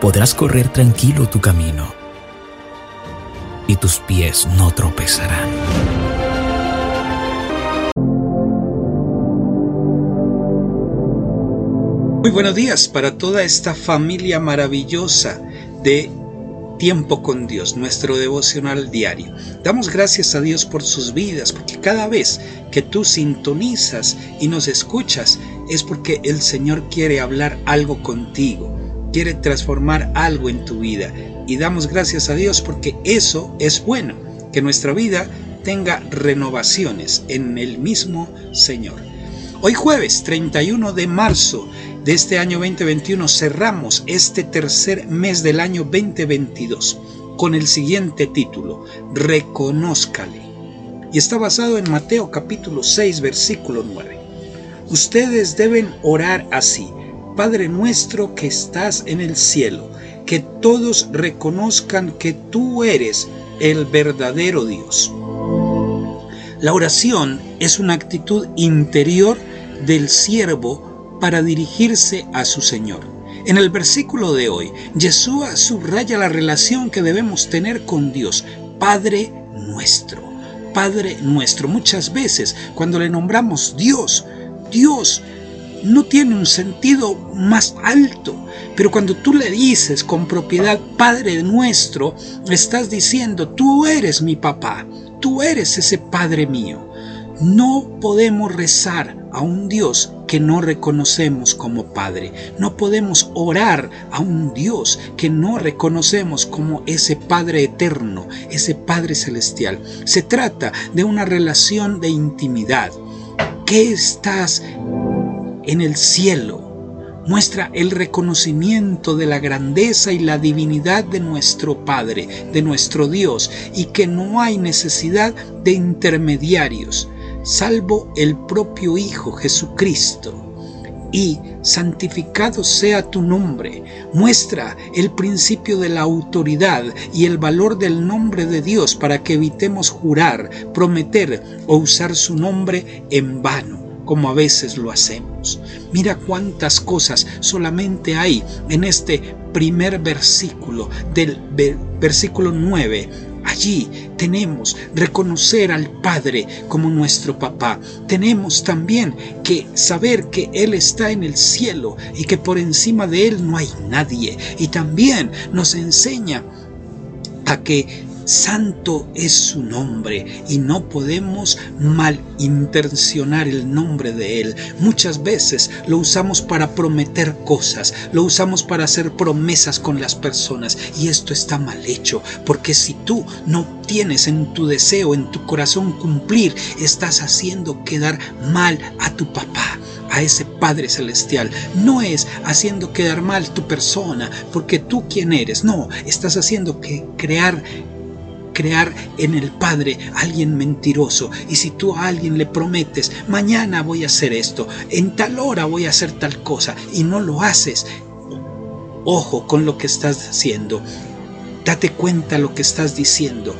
Podrás correr tranquilo tu camino y tus pies no tropezarán. Muy buenos días para toda esta familia maravillosa de Tiempo con Dios, nuestro devocional diario. Damos gracias a Dios por sus vidas, porque cada vez que tú sintonizas y nos escuchas es porque el Señor quiere hablar algo contigo, quiere transformar algo en tu vida. Y damos gracias a Dios porque eso es bueno, que nuestra vida tenga renovaciones en el mismo Señor. Hoy jueves 31 de marzo de este año 2021 cerramos este tercer mes del año 2022 con el siguiente título, Reconózcale. Y está basado en Mateo capítulo 6 versículo 9. Ustedes deben orar así, Padre nuestro que estás en el cielo, que todos reconozcan que tú eres el verdadero Dios. La oración es una actitud interior del siervo para dirigirse a su Señor. En el versículo de hoy, Yeshua subraya la relación que debemos tener con Dios, Padre nuestro. Padre nuestro. Muchas veces cuando le nombramos Dios, Dios no tiene un sentido más alto, pero cuando tú le dices con propiedad Padre nuestro, estás diciendo, tú eres mi papá, tú eres ese Padre mío. No podemos rezar a un Dios que no reconocemos como Padre. No podemos orar a un Dios que no reconocemos como ese Padre eterno, ese Padre celestial. Se trata de una relación de intimidad. ¿Qué estás en el cielo? muestra el reconocimiento de la grandeza y la divinidad de nuestro Padre, de nuestro Dios, y que no hay necesidad de intermediarios salvo el propio Hijo Jesucristo. Y santificado sea tu nombre. Muestra el principio de la autoridad y el valor del nombre de Dios para que evitemos jurar, prometer o usar su nombre en vano como a veces lo hacemos. Mira cuántas cosas solamente hay en este primer versículo del versículo 9 Allí tenemos reconocer al Padre como nuestro papá. Tenemos también que saber que Él está en el cielo y que por encima de Él no hay nadie. Y también nos enseña a que Santo es su nombre y no podemos malintencionar el nombre de Él. Muchas veces lo usamos para prometer cosas, lo usamos para hacer promesas con las personas y esto está mal hecho, porque si tú no tienes en tu deseo, en tu corazón cumplir, estás haciendo quedar mal a tu papá a ese Padre Celestial. No es haciendo quedar mal tu persona, porque tú quién eres. No, estás haciendo que crear crear en el Padre alguien mentiroso. Y si tú a alguien le prometes, mañana voy a hacer esto, en tal hora voy a hacer tal cosa, y no lo haces, ojo con lo que estás haciendo. Date cuenta lo que estás diciendo.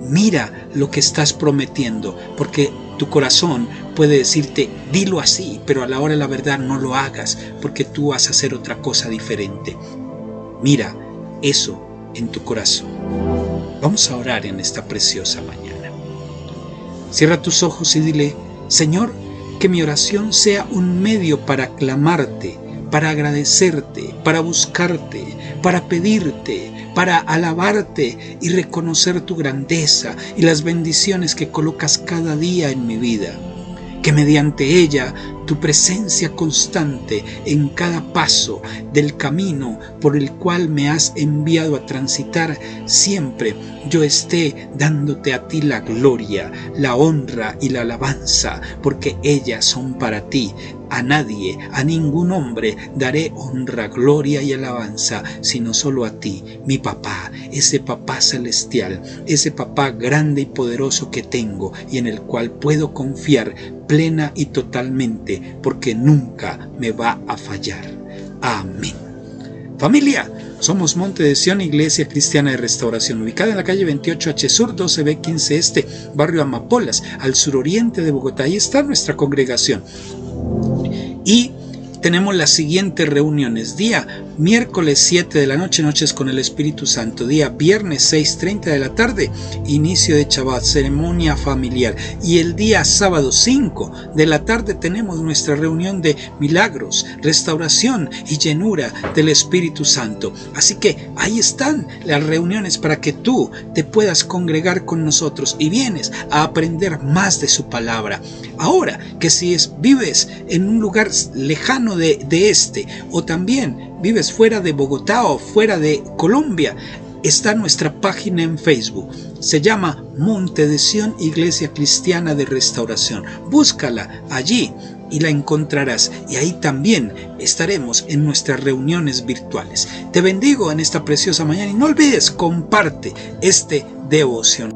Mira lo que estás prometiendo, porque tu corazón puede decirte, dilo así, pero a la hora de la verdad no lo hagas, porque tú vas a hacer otra cosa diferente. Mira eso en tu corazón. Vamos a orar en esta preciosa mañana. Cierra tus ojos y dile, Señor, que mi oración sea un medio para clamarte, para agradecerte, para buscarte, para pedirte, para alabarte y reconocer tu grandeza y las bendiciones que colocas cada día en mi vida. Que mediante ella tu presencia constante en cada paso del camino por el cual me has enviado a transitar, siempre yo esté dándote a ti la gloria, la honra y la alabanza, porque ellas son para ti. A nadie, a ningún hombre daré honra, gloria y alabanza, sino solo a ti, mi papá, ese papá celestial, ese papá grande y poderoso que tengo y en el cual puedo confiar plena y totalmente, porque nunca me va a fallar. Amén. Familia, somos Monte de Sion, Iglesia Cristiana de Restauración, ubicada en la calle 28H Sur, 12B15 Este, barrio Amapolas, al suroriente de Bogotá. Ahí está nuestra congregación. Y tenemos las siguientes reuniones. Día miércoles 7 de la noche, noches con el Espíritu Santo. Día viernes 6.30 de la tarde, inicio de Shabbat, ceremonia familiar. Y el día sábado 5 de la tarde tenemos nuestra reunión de milagros, restauración y llenura del Espíritu Santo. Así que ahí están las reuniones para que tú te puedas congregar con nosotros y vienes a aprender más de su palabra. Ahora que si es, vives en un lugar lejano de, este o también vives fuera de Bogotá o fuera de Colombia, está nuestra página en Facebook. Se llama Monte de Sion Iglesia Cristiana de Restauración. Búscala allí y la encontrarás. Y ahí también estaremos en nuestras reuniones virtuales. Te bendigo en esta preciosa mañana y no olvides, comparte este devoción.